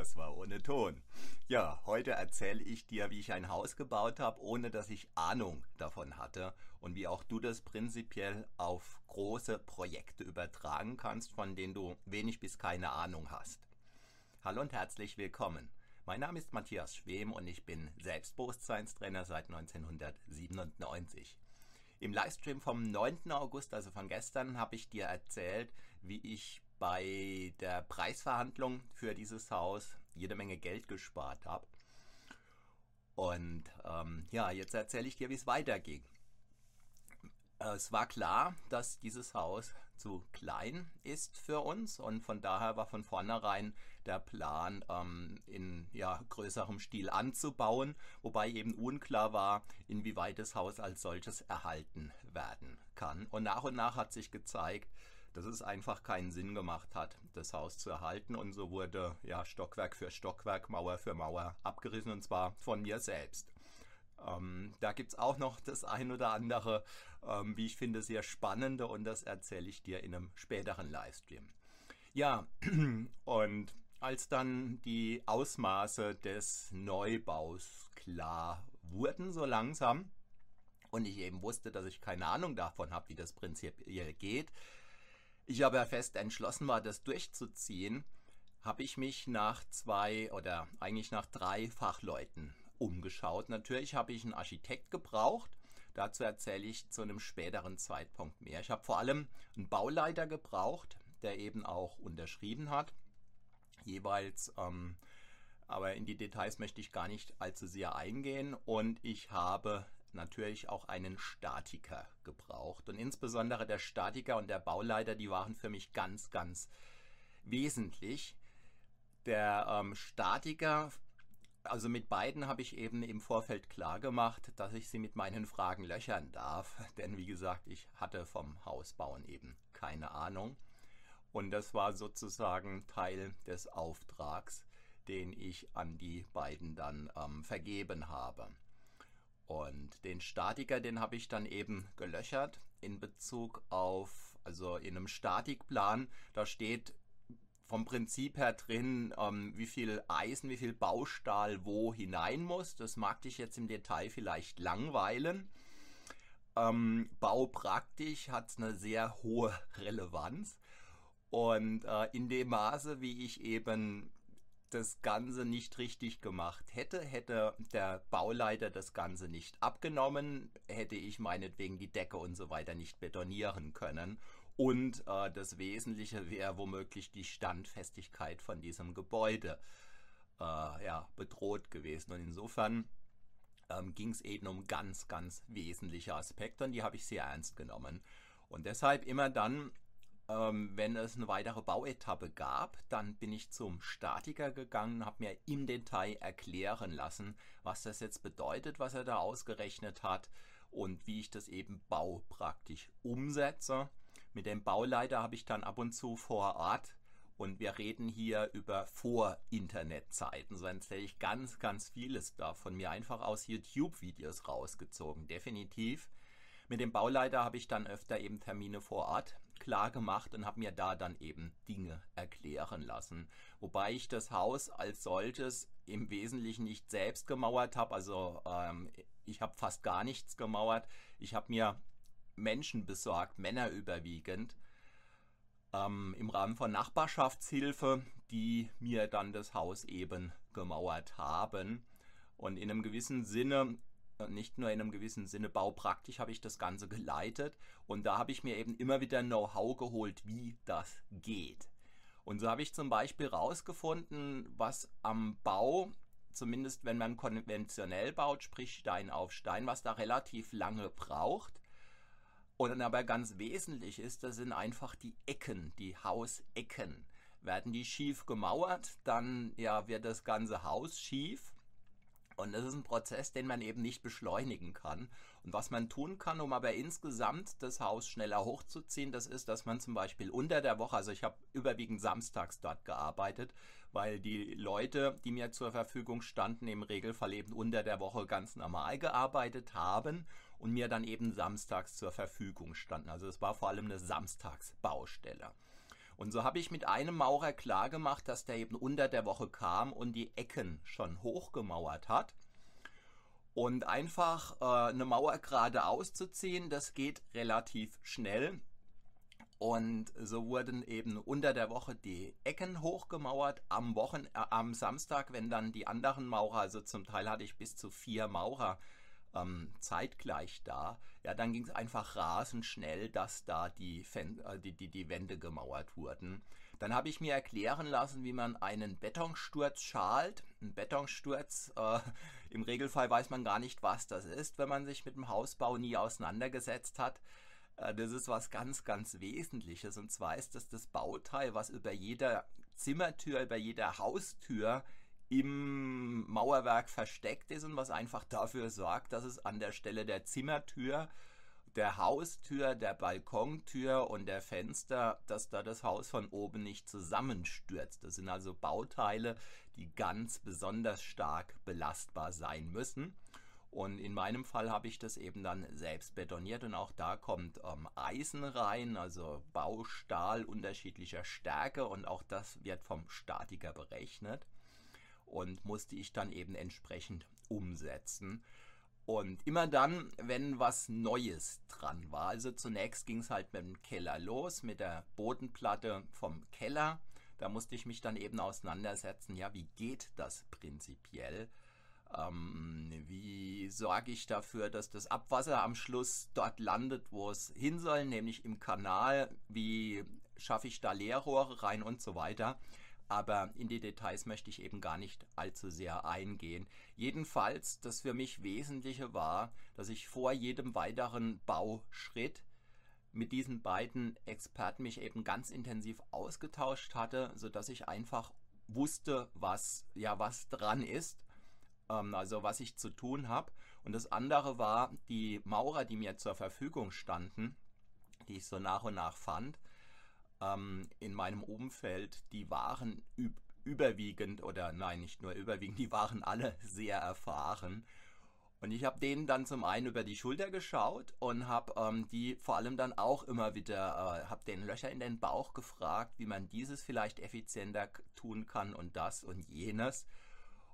Das war ohne Ton. Ja, heute erzähle ich dir, wie ich ein Haus gebaut habe, ohne dass ich Ahnung davon hatte und wie auch du das prinzipiell auf große Projekte übertragen kannst, von denen du wenig bis keine Ahnung hast. Hallo und herzlich willkommen. Mein Name ist Matthias Schwem und ich bin Selbstbewusstseinstrainer seit 1997. Im Livestream vom 9. August, also von gestern, habe ich dir erzählt, wie ich bei der Preisverhandlung für dieses Haus jede Menge Geld gespart habe. Und ähm, ja, jetzt erzähle ich dir, wie es weiterging. Es war klar, dass dieses Haus zu klein ist für uns und von daher war von vornherein der Plan, ähm, in ja, größerem Stil anzubauen, wobei eben unklar war, inwieweit das Haus als solches erhalten werden kann. Und nach und nach hat sich gezeigt, dass es einfach keinen Sinn gemacht hat, das Haus zu erhalten. Und so wurde ja Stockwerk für Stockwerk, Mauer für Mauer abgerissen und zwar von mir selbst. Ähm, da gibt es auch noch das ein oder andere, ähm, wie ich finde, sehr spannende und das erzähle ich dir in einem späteren Livestream. Ja, und als dann die Ausmaße des Neubaus klar wurden, so langsam, und ich eben wusste, dass ich keine Ahnung davon habe, wie das Prinzip geht, ich aber fest entschlossen war, das durchzuziehen, habe ich mich nach zwei oder eigentlich nach drei Fachleuten umgeschaut. Natürlich habe ich einen Architekt gebraucht. Dazu erzähle ich zu einem späteren Zeitpunkt mehr. Ich habe vor allem einen Bauleiter gebraucht, der eben auch unterschrieben hat. Jeweils, ähm, aber in die Details möchte ich gar nicht allzu sehr eingehen. Und ich habe natürlich auch einen Statiker gebraucht. Und insbesondere der Statiker und der Bauleiter, die waren für mich ganz, ganz wesentlich. Der ähm, Statiker, also mit beiden habe ich eben im Vorfeld klar gemacht, dass ich sie mit meinen Fragen löchern darf. Denn wie gesagt, ich hatte vom Hausbauen eben keine Ahnung. Und das war sozusagen Teil des Auftrags, den ich an die beiden dann ähm, vergeben habe. Und den Statiker, den habe ich dann eben gelöchert in Bezug auf, also in einem Statikplan, da steht vom Prinzip her drin, ähm, wie viel Eisen, wie viel Baustahl wo hinein muss. Das mag dich jetzt im Detail vielleicht langweilen. Ähm, baupraktisch hat es eine sehr hohe Relevanz. Und äh, in dem Maße, wie ich eben das Ganze nicht richtig gemacht hätte, hätte der Bauleiter das Ganze nicht abgenommen, hätte ich meinetwegen die Decke und so weiter nicht betonieren können. Und äh, das Wesentliche wäre womöglich die Standfestigkeit von diesem Gebäude äh, ja, bedroht gewesen. Und insofern ähm, ging es eben um ganz, ganz wesentliche Aspekte und die habe ich sehr ernst genommen. Und deshalb immer dann, ähm, wenn es eine weitere Bauetappe gab, dann bin ich zum Statiker gegangen, habe mir im Detail erklären lassen, was das jetzt bedeutet, was er da ausgerechnet hat und wie ich das eben baupraktisch umsetze. Mit dem Bauleiter habe ich dann ab und zu vor Ort Und wir reden hier über Vor-Internet-Zeiten. So erzähle ich ganz, ganz vieles davon mir einfach aus YouTube-Videos rausgezogen. Definitiv. Mit dem Bauleiter habe ich dann öfter eben Termine vor Ort klar gemacht und habe mir da dann eben Dinge erklären lassen. Wobei ich das Haus als solches im Wesentlichen nicht selbst gemauert habe. Also ähm, ich habe fast gar nichts gemauert. Ich habe mir Menschen besorgt, Männer überwiegend, ähm, im Rahmen von Nachbarschaftshilfe, die mir dann das Haus eben gemauert haben. Und in einem gewissen Sinne, nicht nur in einem gewissen Sinne baupraktisch habe ich das Ganze geleitet. Und da habe ich mir eben immer wieder Know-how geholt, wie das geht. Und so habe ich zum Beispiel herausgefunden, was am Bau, zumindest wenn man konventionell baut, sprich Stein auf Stein, was da relativ lange braucht und aber ganz wesentlich ist, das sind einfach die Ecken, die Hausecken. Werden die schief gemauert, dann ja, wird das ganze Haus schief. Und das ist ein Prozess, den man eben nicht beschleunigen kann. Und was man tun kann, um aber insgesamt das Haus schneller hochzuziehen, das ist, dass man zum Beispiel unter der Woche, also ich habe überwiegend samstags dort gearbeitet, weil die Leute, die mir zur Verfügung standen, im Regelfall eben unter der Woche ganz normal gearbeitet haben und mir dann eben samstags zur Verfügung standen. Also es war vor allem eine Samstagsbaustelle. Und so habe ich mit einem Maurer klargemacht, dass der eben unter der Woche kam und die Ecken schon hochgemauert hat. Und einfach äh, eine Mauer gerade auszuziehen, das geht relativ schnell. Und so wurden eben unter der Woche die Ecken hochgemauert. Am, Wochen, äh, am Samstag, wenn dann die anderen Maurer, also zum Teil hatte ich bis zu vier Maurer ähm, zeitgleich da, ja, dann ging es einfach rasend schnell, dass da die, Fen äh, die, die, die Wände gemauert wurden. Dann habe ich mir erklären lassen, wie man einen Betonsturz schalt. Ein Betonsturz, äh, im Regelfall weiß man gar nicht, was das ist, wenn man sich mit dem Hausbau nie auseinandergesetzt hat. Äh, das ist was ganz, ganz Wesentliches. Und zwar ist das das Bauteil, was über jeder Zimmertür, über jeder Haustür im Mauerwerk versteckt ist und was einfach dafür sorgt, dass es an der Stelle der Zimmertür, der Haustür, der Balkontür und der Fenster, dass da das Haus von oben nicht zusammenstürzt. Das sind also Bauteile, die ganz besonders stark belastbar sein müssen. Und in meinem Fall habe ich das eben dann selbst betoniert und auch da kommt ähm, Eisen rein, also Baustahl unterschiedlicher Stärke und auch das wird vom Statiker berechnet und musste ich dann eben entsprechend umsetzen. Und immer dann, wenn was Neues dran war, also zunächst ging es halt mit dem Keller los, mit der Bodenplatte vom Keller. Da musste ich mich dann eben auseinandersetzen, ja, wie geht das prinzipiell? Ähm, wie sorge ich dafür, dass das Abwasser am Schluss dort landet, wo es hin soll, nämlich im Kanal? Wie schaffe ich da Leerrohre rein und so weiter? Aber in die Details möchte ich eben gar nicht allzu sehr eingehen. Jedenfalls, das für mich Wesentliche war, dass ich vor jedem weiteren Bauschritt mit diesen beiden Experten mich eben ganz intensiv ausgetauscht hatte, sodass ich einfach wusste, was ja was dran ist, ähm, also was ich zu tun habe. Und das andere war die Maurer, die mir zur Verfügung standen, die ich so nach und nach fand ähm, in meinem Umfeld, die waren überwiegend, oder nein, nicht nur überwiegend, die waren alle sehr erfahren. Und ich habe denen dann zum einen über die Schulter geschaut und habe ähm, die vor allem dann auch immer wieder, äh, habe den Löcher in den Bauch gefragt, wie man dieses vielleicht effizienter tun kann und das und jenes.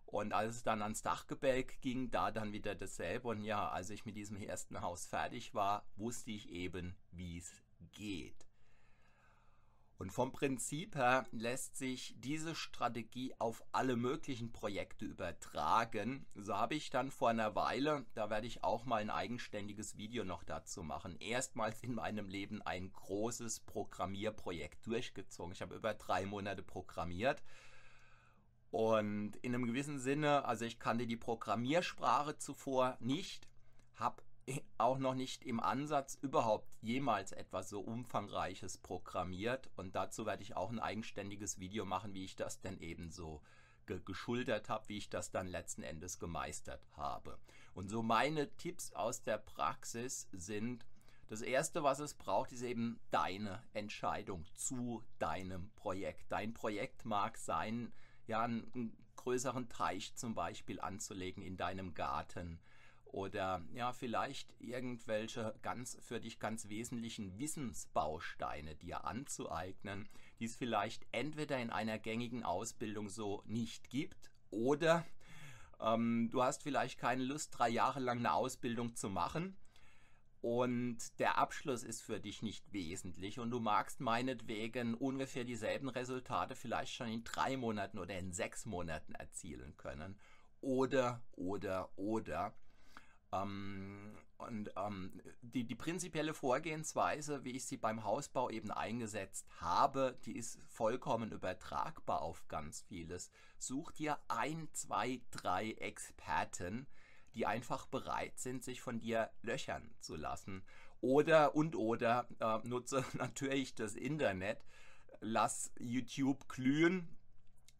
Und als es dann ans Dachgebälk ging, da dann wieder dasselbe. Und ja, als ich mit diesem ersten Haus fertig war, wusste ich eben, wie es geht. Und vom Prinzip her lässt sich diese Strategie auf alle möglichen Projekte übertragen. So habe ich dann vor einer Weile, da werde ich auch mal ein eigenständiges Video noch dazu machen, erstmals in meinem Leben ein großes Programmierprojekt durchgezogen. Ich habe über drei Monate programmiert. Und in einem gewissen Sinne, also ich kannte die Programmiersprache zuvor nicht, habe auch noch nicht im Ansatz überhaupt jemals etwas so umfangreiches programmiert und dazu werde ich auch ein eigenständiges Video machen, wie ich das denn eben so ge geschultert habe, wie ich das dann letzten Endes gemeistert habe. Und so meine Tipps aus der Praxis sind, Das Erste, was es braucht, ist eben deine Entscheidung zu deinem Projekt. Dein Projekt mag sein, ja, einen größeren Teich zum Beispiel anzulegen in deinem Garten oder ja, vielleicht irgendwelche ganz für dich ganz wesentlichen Wissensbausteine dir anzueignen, die es vielleicht entweder in einer gängigen Ausbildung so nicht gibt oder ähm, du hast vielleicht keine Lust, drei Jahre lang eine Ausbildung zu machen und der Abschluss ist für dich nicht wesentlich und du magst meinetwegen ungefähr dieselben Resultate vielleicht schon in drei Monaten oder in sechs Monaten erzielen können. Oder, oder, oder. Ähm, und ähm, die, die prinzipielle Vorgehensweise, wie ich sie beim Hausbau eben eingesetzt habe, die ist vollkommen übertragbar auf ganz vieles. Such dir ein, zwei, drei Experten, die einfach bereit sind, sich von dir löchern zu lassen. Oder und oder äh, nutze natürlich das Internet, lass YouTube glühen,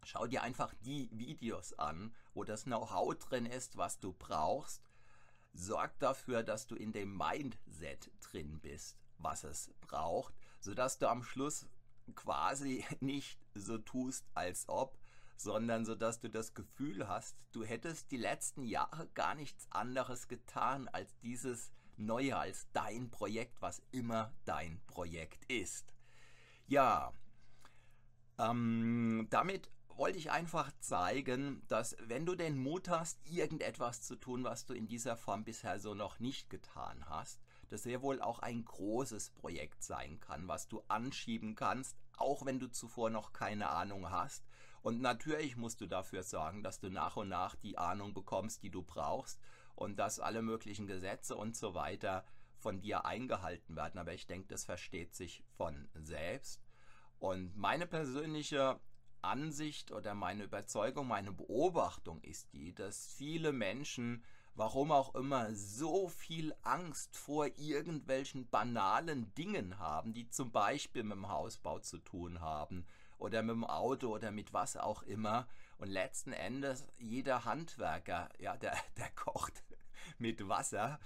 schau dir einfach die Videos an, wo das Know-how drin ist, was du brauchst. Sorg dafür, dass du in dem Mindset drin bist, was es braucht, sodass du am Schluss quasi nicht so tust, als ob, sondern so dass du das Gefühl hast, du hättest die letzten Jahre gar nichts anderes getan als dieses neue, als dein Projekt, was immer dein Projekt ist. Ja, ähm, damit wollte ich einfach zeigen, dass wenn du den Mut hast, irgendetwas zu tun, was du in dieser Form bisher so noch nicht getan hast, das sehr wohl auch ein großes Projekt sein kann, was du anschieben kannst, auch wenn du zuvor noch keine Ahnung hast und natürlich musst du dafür sorgen, dass du nach und nach die Ahnung bekommst, die du brauchst und dass alle möglichen Gesetze und so weiter von dir eingehalten werden. Aber ich denke, das versteht sich von selbst. Und meine persönliche Ansicht oder meine Überzeugung, meine Beobachtung ist die, dass viele Menschen, warum auch immer, so viel Angst vor irgendwelchen banalen Dingen haben, die zum Beispiel mit dem Hausbau zu tun haben oder mit dem Auto oder mit was auch immer. Und letzten Endes, jeder Handwerker, ja, der, der kocht mit Wasser,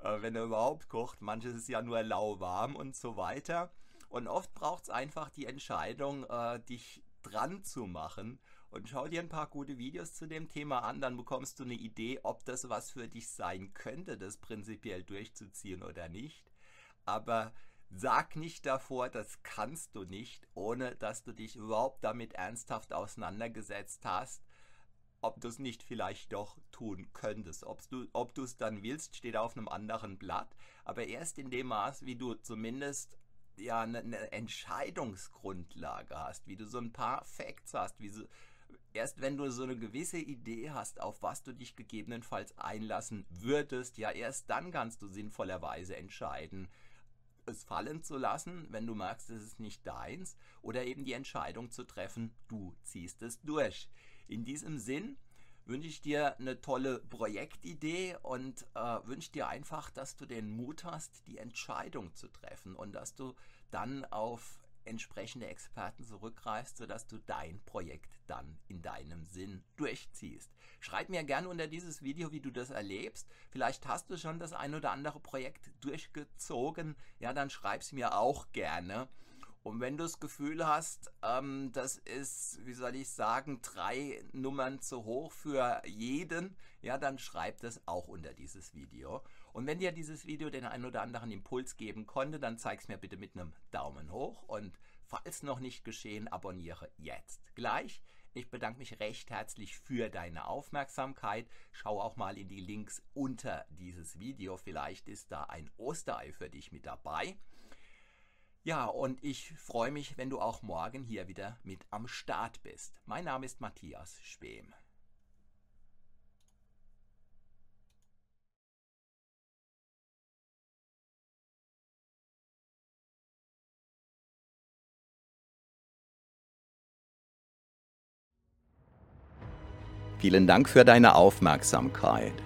äh, wenn er überhaupt kocht. Manches ist ja nur lauwarm und so weiter. Und oft braucht es einfach die Entscheidung, äh, dich dran zu machen. Und schau dir ein paar gute Videos zu dem Thema an, dann bekommst du eine Idee, ob das was für dich sein könnte, das prinzipiell durchzuziehen oder nicht. Aber Sag nicht davor, das kannst du nicht, ohne dass du dich überhaupt damit ernsthaft auseinandergesetzt hast, ob du es nicht vielleicht doch tun könntest. Ob du, es dann willst, steht auf einem anderen Blatt. Aber erst in dem Maß, wie du zumindest ja eine, eine Entscheidungsgrundlage hast, wie du so ein paar Facts hast, wie so, erst wenn du so eine gewisse Idee hast, auf was du dich gegebenenfalls einlassen würdest, ja erst dann kannst du sinnvollerweise entscheiden, es fallen zu lassen, wenn du merkst, es ist nicht deins, oder eben die Entscheidung zu treffen, du ziehst es durch. In diesem Sinn wünsche ich dir eine tolle Projektidee und äh, wünsche dir einfach, dass du den Mut hast, die Entscheidung zu treffen und dass du dann auf entsprechende Experten zurückgreifst, sodass du dein Projekt dann in deinem Sinn durchziehst. Schreib mir gerne unter dieses Video, wie du das erlebst. Vielleicht hast du schon das ein oder andere Projekt durchgezogen. Ja, dann schreib es mir auch gerne. Und wenn du das Gefühl hast, ähm, das ist, wie soll ich sagen, drei Nummern zu hoch für jeden, ja, dann schreib das auch unter dieses Video. Und wenn dir dieses Video den einen oder anderen Impuls geben konnte, dann zeig es mir bitte mit einem Daumen hoch und falls noch nicht geschehen, abonniere jetzt gleich. Ich bedanke mich recht herzlich für deine Aufmerksamkeit. Schau auch mal in die Links unter dieses Video. Vielleicht ist da ein Osterei für dich mit dabei. Ja, und ich freue mich, wenn du auch morgen hier wieder mit am Start bist. Mein Name ist Matthias Schwem. Vielen Dank für deine Aufmerksamkeit.